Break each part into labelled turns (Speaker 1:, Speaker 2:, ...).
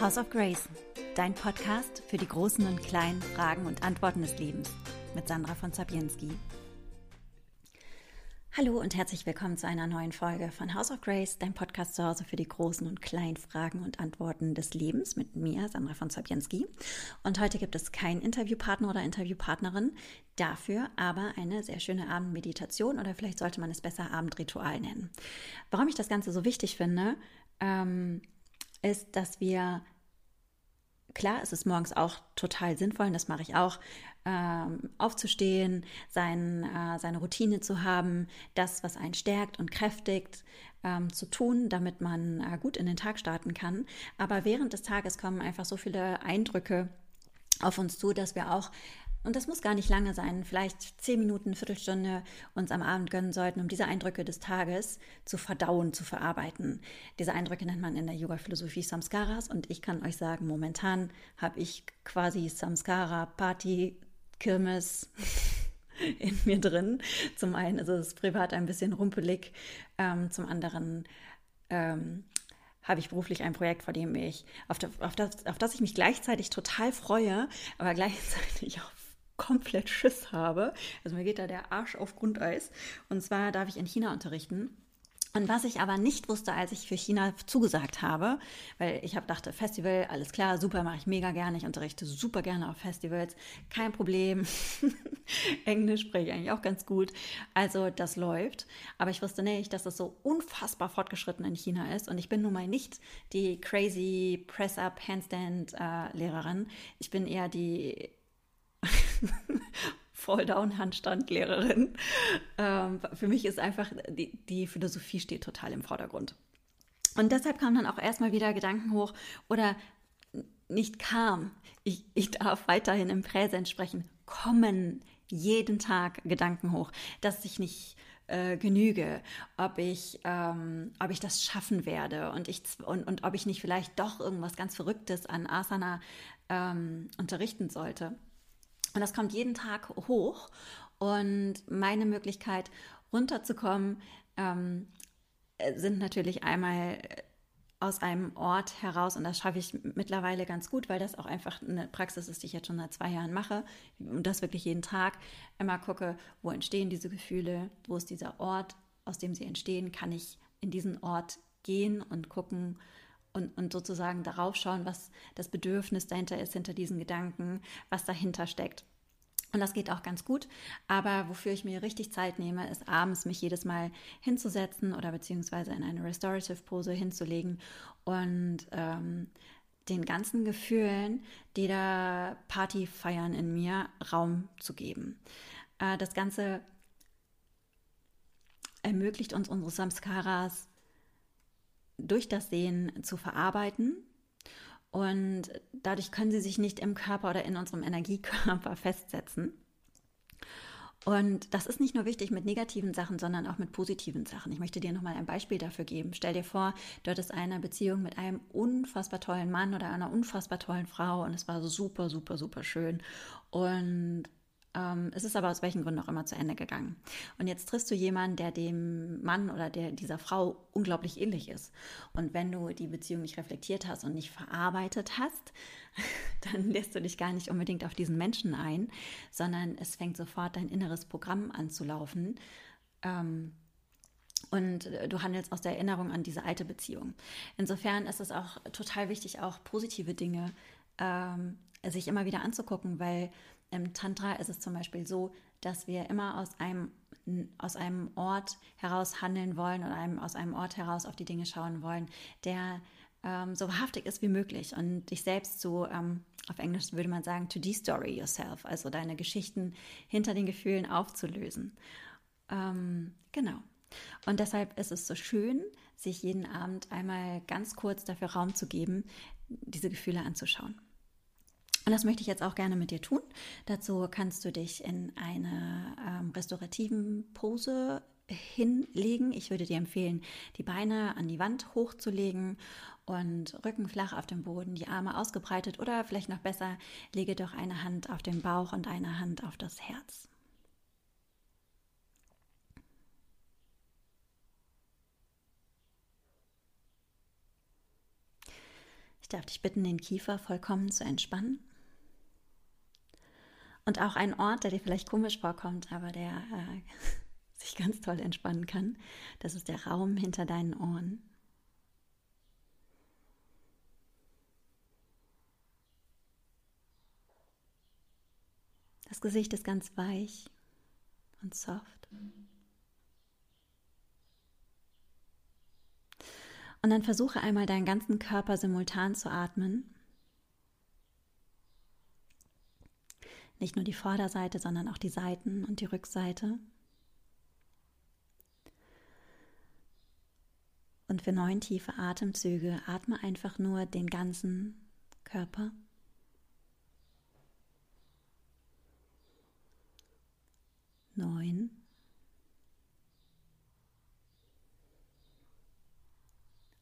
Speaker 1: House of Grace, dein Podcast für die großen und kleinen Fragen und Antworten des Lebens mit Sandra von Zabienski. Hallo und herzlich willkommen zu einer neuen Folge von House of Grace, dein Podcast zu Hause für die großen und kleinen Fragen und Antworten des Lebens mit mir, Sandra von Zabienski. Und heute gibt es keinen Interviewpartner oder Interviewpartnerin, dafür aber eine sehr schöne Abendmeditation oder vielleicht sollte man es besser Abendritual nennen. Warum ich das Ganze so wichtig finde, ähm, ist, dass wir, klar, es ist morgens auch total sinnvoll, und das mache ich auch, ähm, aufzustehen, sein, äh, seine Routine zu haben, das, was einen stärkt und kräftigt, ähm, zu tun, damit man äh, gut in den Tag starten kann. Aber während des Tages kommen einfach so viele Eindrücke auf uns zu, dass wir auch und das muss gar nicht lange sein, vielleicht zehn Minuten, Viertelstunde uns am Abend gönnen sollten, um diese Eindrücke des Tages zu verdauen, zu verarbeiten. Diese Eindrücke nennt man in der Yoga-Philosophie Samskaras und ich kann euch sagen, momentan habe ich quasi Samskara, Party, Kirmes in mir drin. Zum einen ist es privat ein bisschen rumpelig, ähm, zum anderen ähm, habe ich beruflich ein Projekt, vor dem ich, auf, auf, das, auf das ich mich gleichzeitig total freue, aber gleichzeitig auch komplett Schiss habe. Also mir geht da der Arsch auf Grundeis. Und zwar darf ich in China unterrichten. Und was ich aber nicht wusste, als ich für China zugesagt habe, weil ich habe dachte, Festival, alles klar, super, mache ich mega gerne. Ich unterrichte super gerne auf Festivals, kein Problem. Englisch spreche ich eigentlich auch ganz gut. Also das läuft. Aber ich wusste nicht, dass es so unfassbar fortgeschritten in China ist. Und ich bin nun mal nicht die crazy Press-Up, Handstand-Lehrerin. Äh, ich bin eher die Fall-Down-Handstand-Lehrerin. Ähm, für mich ist einfach, die, die Philosophie steht total im Vordergrund. Und deshalb kamen dann auch erstmal wieder Gedanken hoch oder nicht kam. Ich, ich darf weiterhin im Präsens sprechen. Kommen jeden Tag Gedanken hoch, dass ich nicht äh, genüge, ob ich, ähm, ob ich das schaffen werde und, ich, und, und ob ich nicht vielleicht doch irgendwas ganz Verrücktes an Asana ähm, unterrichten sollte. Und das kommt jeden Tag hoch. Und meine Möglichkeit, runterzukommen, ähm, sind natürlich einmal aus einem Ort heraus, und das schaffe ich mittlerweile ganz gut, weil das auch einfach eine Praxis ist, die ich jetzt schon seit zwei Jahren mache, und das wirklich jeden Tag immer gucke, wo entstehen diese Gefühle, wo ist dieser Ort, aus dem sie entstehen, kann ich in diesen Ort gehen und gucken, und, und sozusagen darauf schauen, was das Bedürfnis dahinter ist, hinter diesen Gedanken, was dahinter steckt. Und das geht auch ganz gut. Aber wofür ich mir richtig Zeit nehme, ist abends mich jedes Mal hinzusetzen oder beziehungsweise in eine Restorative Pose hinzulegen und ähm, den ganzen Gefühlen, die da Party feiern in mir, Raum zu geben. Äh, das Ganze ermöglicht uns unsere Samskaras durch das Sehen zu verarbeiten. Und dadurch können sie sich nicht im Körper oder in unserem Energiekörper festsetzen. Und das ist nicht nur wichtig mit negativen Sachen, sondern auch mit positiven Sachen. Ich möchte dir nochmal ein Beispiel dafür geben. Stell dir vor, du hattest eine Beziehung mit einem unfassbar tollen Mann oder einer unfassbar tollen Frau und es war super, super, super schön. Und ähm, es ist aber aus welchen Gründen auch immer zu Ende gegangen. Und jetzt triffst du jemanden, der dem Mann oder der dieser Frau unglaublich ähnlich ist. Und wenn du die Beziehung nicht reflektiert hast und nicht verarbeitet hast, dann lässt du dich gar nicht unbedingt auf diesen Menschen ein, sondern es fängt sofort dein inneres Programm an zu laufen. Ähm, und du handelst aus der Erinnerung an diese alte Beziehung. Insofern ist es auch total wichtig, auch positive Dinge ähm, sich immer wieder anzugucken, weil im Tantra ist es zum Beispiel so, dass wir immer aus einem, aus einem Ort heraus handeln wollen oder einem, aus einem Ort heraus auf die Dinge schauen wollen, der ähm, so wahrhaftig ist wie möglich und dich selbst so, ähm, auf Englisch würde man sagen, to de-story yourself, also deine Geschichten hinter den Gefühlen aufzulösen. Ähm, genau. Und deshalb ist es so schön, sich jeden Abend einmal ganz kurz dafür Raum zu geben, diese Gefühle anzuschauen. Und das möchte ich jetzt auch gerne mit dir tun. Dazu kannst du dich in eine ähm, restaurativen Pose hinlegen. Ich würde dir empfehlen, die Beine an die Wand hochzulegen und Rücken flach auf dem Boden, die Arme ausgebreitet oder vielleicht noch besser, lege doch eine Hand auf den Bauch und eine Hand auf das Herz. darf dich bitten, den Kiefer vollkommen zu entspannen. Und auch ein Ort, der dir vielleicht komisch vorkommt, aber der äh, sich ganz toll entspannen kann, das ist der Raum hinter deinen Ohren. Das Gesicht ist ganz weich und soft. Und dann versuche einmal deinen ganzen Körper simultan zu atmen. Nicht nur die Vorderseite, sondern auch die Seiten und die Rückseite. Und für neun tiefe Atemzüge atme einfach nur den ganzen Körper. Neun.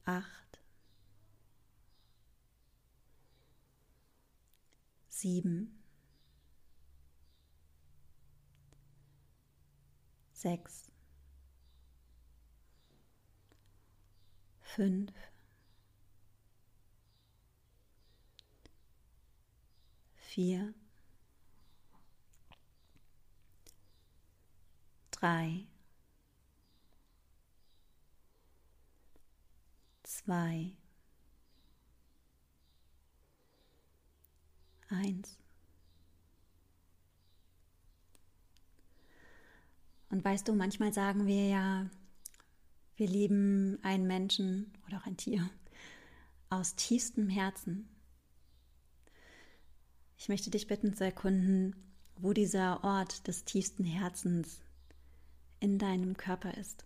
Speaker 1: acht, sieben, sechs, fünf, vier, drei, zwei, eins. Und weißt du, manchmal sagen wir ja, wir lieben einen Menschen oder auch ein Tier aus tiefstem Herzen. Ich möchte dich bitten zu erkunden, wo dieser Ort des tiefsten Herzens in deinem Körper ist.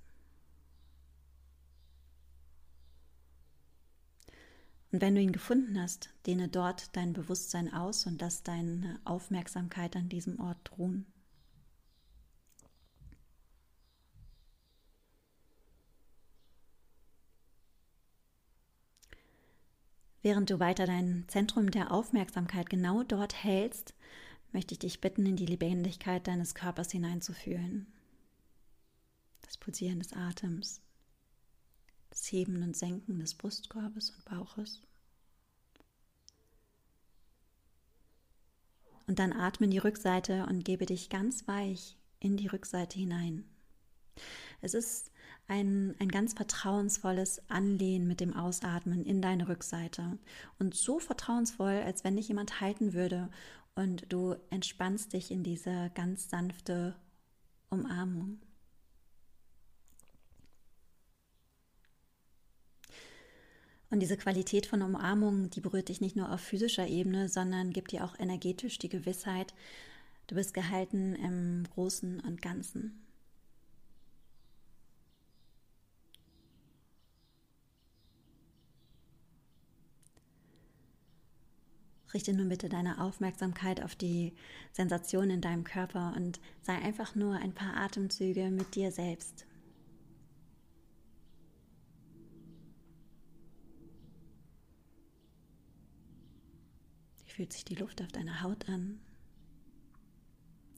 Speaker 1: Und wenn du ihn gefunden hast, dehne dort dein Bewusstsein aus und lass deine Aufmerksamkeit an diesem Ort ruhen. Während du weiter dein Zentrum der Aufmerksamkeit genau dort hältst, möchte ich dich bitten, in die Lebendigkeit deines Körpers hineinzufühlen. Das Pulsieren des Atems, das Heben und Senken des Brustkorbes und Bauches. Und dann atme in die Rückseite und gebe dich ganz weich in die Rückseite hinein. Es ist ein, ein ganz vertrauensvolles Anlehnen mit dem Ausatmen in deine Rückseite. Und so vertrauensvoll, als wenn dich jemand halten würde und du entspannst dich in diese ganz sanfte Umarmung. Und diese Qualität von Umarmung, die berührt dich nicht nur auf physischer Ebene, sondern gibt dir auch energetisch die Gewissheit, du bist gehalten im Großen und Ganzen. Richte nun bitte deine Aufmerksamkeit auf die Sensation in deinem Körper und sei einfach nur ein paar Atemzüge mit dir selbst. Wie fühlt sich die Luft auf deiner Haut an?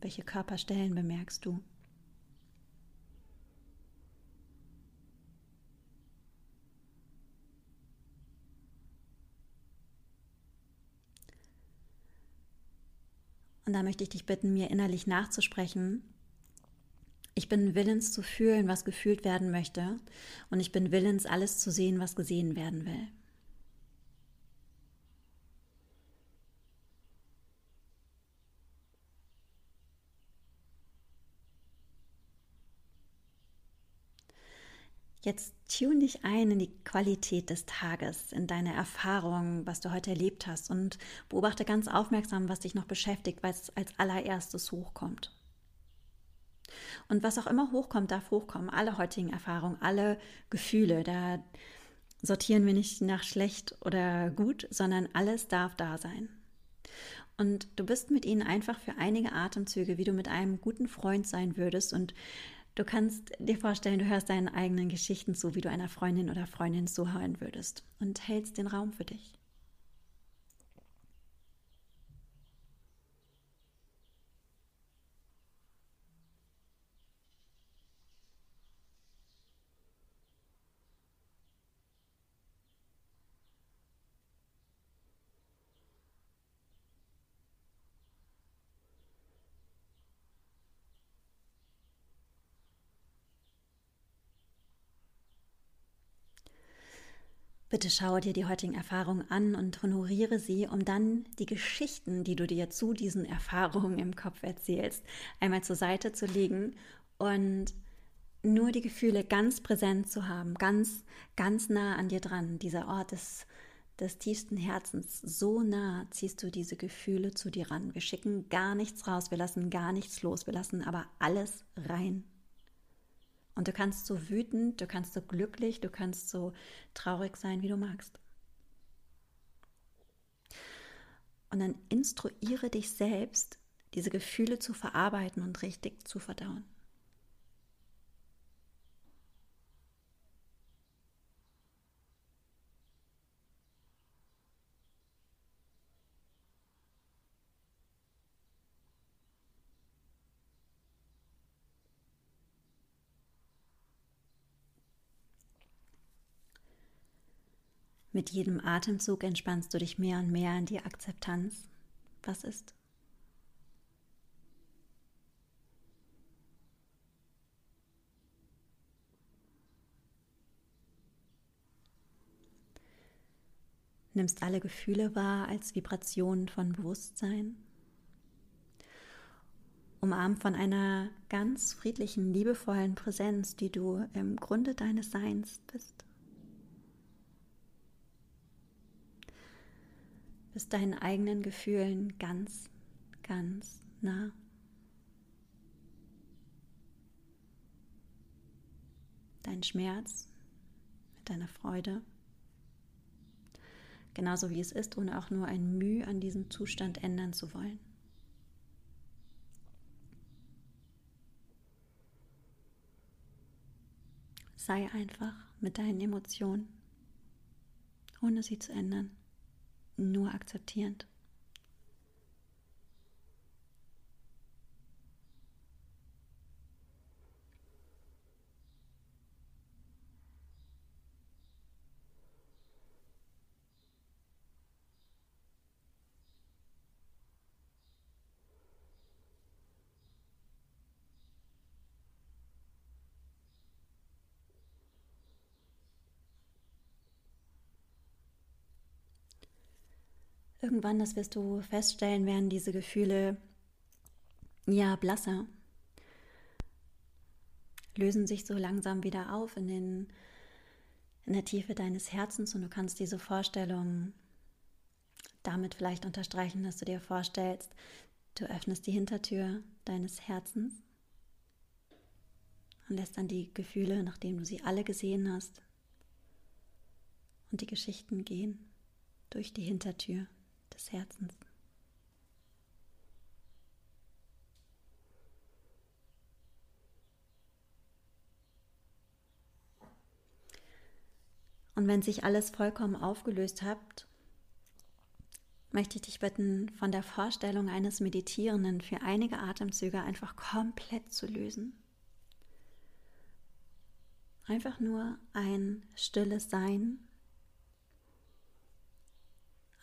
Speaker 1: Welche Körperstellen bemerkst du? Und da möchte ich dich bitten, mir innerlich nachzusprechen. Ich bin willens zu fühlen, was gefühlt werden möchte. Und ich bin willens, alles zu sehen, was gesehen werden will. Jetzt tune dich ein in die Qualität des Tages, in deine Erfahrungen, was du heute erlebt hast und beobachte ganz aufmerksam, was dich noch beschäftigt, was als allererstes hochkommt. Und was auch immer hochkommt, darf hochkommen. Alle heutigen Erfahrungen, alle Gefühle, da sortieren wir nicht nach schlecht oder gut, sondern alles darf da sein. Und du bist mit ihnen einfach für einige Atemzüge, wie du mit einem guten Freund sein würdest und Du kannst dir vorstellen, du hörst deinen eigenen Geschichten zu, wie du einer Freundin oder Freundin zuhören würdest und hältst den Raum für dich. Bitte schaue dir die heutigen Erfahrungen an und honoriere sie, um dann die Geschichten, die du dir zu diesen Erfahrungen im Kopf erzählst, einmal zur Seite zu legen und nur die Gefühle ganz präsent zu haben, ganz, ganz nah an dir dran. Dieser Ort des, des tiefsten Herzens, so nah ziehst du diese Gefühle zu dir ran. Wir schicken gar nichts raus, wir lassen gar nichts los, wir lassen aber alles rein. Und du kannst so wütend, du kannst so glücklich, du kannst so traurig sein, wie du magst. Und dann instruiere dich selbst, diese Gefühle zu verarbeiten und richtig zu verdauen. Mit jedem Atemzug entspannst du dich mehr und mehr in die Akzeptanz. Was ist? Nimmst alle Gefühle wahr als Vibrationen von Bewusstsein. Umarmt von einer ganz friedlichen, liebevollen Präsenz, die du im Grunde deines Seins bist. Bist deinen eigenen Gefühlen ganz, ganz nah. Dein Schmerz mit deiner Freude, genauso wie es ist, ohne auch nur ein Mühe an diesem Zustand ändern zu wollen. Sei einfach mit deinen Emotionen, ohne sie zu ändern nur akzeptierend. Irgendwann, das wirst du feststellen, werden diese Gefühle ja blasser, lösen sich so langsam wieder auf in, den, in der Tiefe deines Herzens und du kannst diese Vorstellung damit vielleicht unterstreichen, dass du dir vorstellst, du öffnest die Hintertür deines Herzens und lässt dann die Gefühle, nachdem du sie alle gesehen hast, und die Geschichten gehen durch die Hintertür des Herzens. Und wenn sich alles vollkommen aufgelöst hat, möchte ich dich bitten, von der Vorstellung eines Meditierenden für einige Atemzüge einfach komplett zu lösen. Einfach nur ein stilles Sein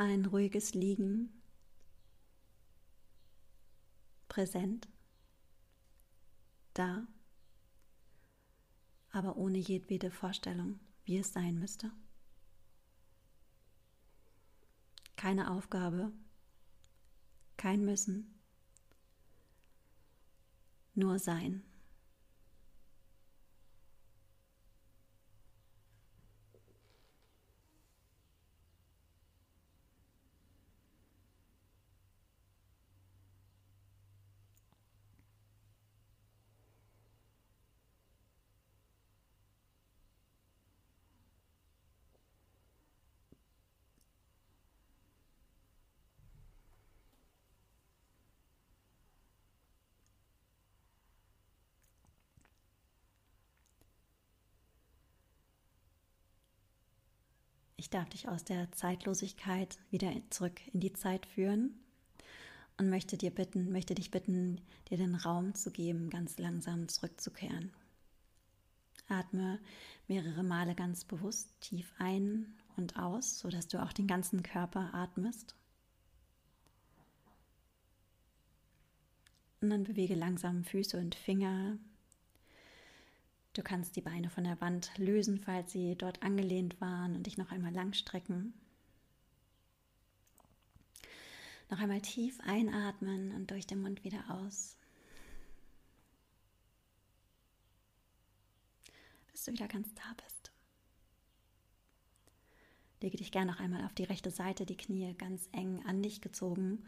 Speaker 1: ein ruhiges Liegen, präsent, da, aber ohne jedwede Vorstellung, wie es sein müsste. Keine Aufgabe, kein Müssen, nur Sein. Ich darf dich aus der Zeitlosigkeit wieder zurück in die Zeit führen und möchte dir bitten, möchte dich bitten, dir den Raum zu geben, ganz langsam zurückzukehren. Atme mehrere Male ganz bewusst tief ein und aus, sodass du auch den ganzen Körper atmest. Und dann bewege langsam Füße und Finger. Du kannst die Beine von der Wand lösen, falls sie dort angelehnt waren und dich noch einmal langstrecken. Noch einmal tief einatmen und durch den Mund wieder aus. Bis du wieder ganz da bist. Lege dich gerne noch einmal auf die rechte Seite, die Knie ganz eng an dich gezogen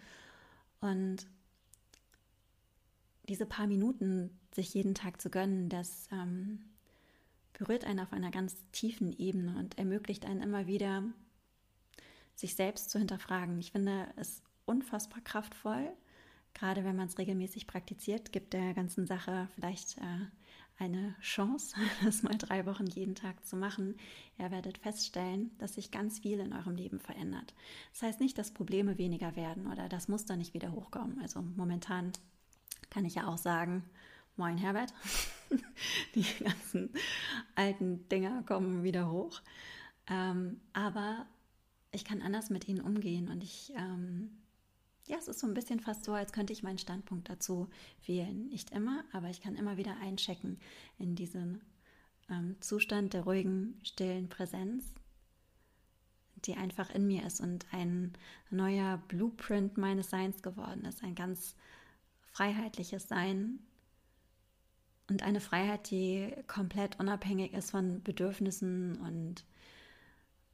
Speaker 1: und diese paar Minuten sich jeden Tag zu gönnen, das ähm, berührt einen auf einer ganz tiefen Ebene und ermöglicht einen immer wieder, sich selbst zu hinterfragen. Ich finde es unfassbar kraftvoll, gerade wenn man es regelmäßig praktiziert, gibt der ganzen Sache vielleicht äh, eine Chance, das mal drei Wochen jeden Tag zu machen. Ihr werdet feststellen, dass sich ganz viel in eurem Leben verändert. Das heißt nicht, dass Probleme weniger werden oder das Muster nicht wieder hochkommen. Also momentan kann ich ja auch sagen, moin Herbert, die ganzen alten Dinger kommen wieder hoch. Ähm, aber ich kann anders mit ihnen umgehen und ich, ähm, ja, es ist so ein bisschen fast so, als könnte ich meinen Standpunkt dazu wählen. Nicht immer, aber ich kann immer wieder einchecken in diesen ähm, Zustand der ruhigen, stillen Präsenz, die einfach in mir ist und ein neuer Blueprint meines Seins geworden ist, ein ganz freiheitliches Sein und eine Freiheit, die komplett unabhängig ist von Bedürfnissen und,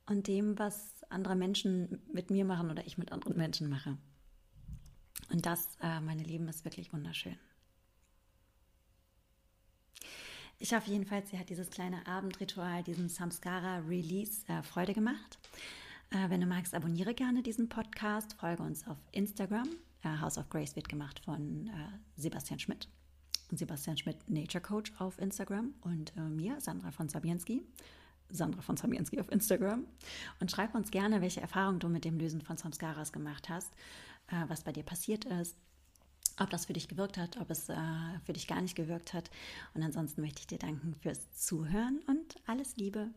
Speaker 1: und dem, was andere Menschen mit mir machen oder ich mit anderen Menschen mache. Und das, äh, meine Lieben, ist wirklich wunderschön. Ich hoffe jedenfalls, sie hat dieses kleine Abendritual, diesen Samskara Release äh, Freude gemacht. Äh, wenn du magst, abonniere gerne diesen Podcast, folge uns auf Instagram House of Grace wird gemacht von äh, Sebastian Schmidt. Sebastian Schmidt Nature Coach auf Instagram und äh, mir, Sandra von Sabienski. Sandra von Sabienski auf Instagram. Und schreib uns gerne, welche Erfahrungen du mit dem Lösen von Samskaras gemacht hast, äh, was bei dir passiert ist, ob das für dich gewirkt hat, ob es äh, für dich gar nicht gewirkt hat. Und ansonsten möchte ich dir danken fürs Zuhören und alles Liebe.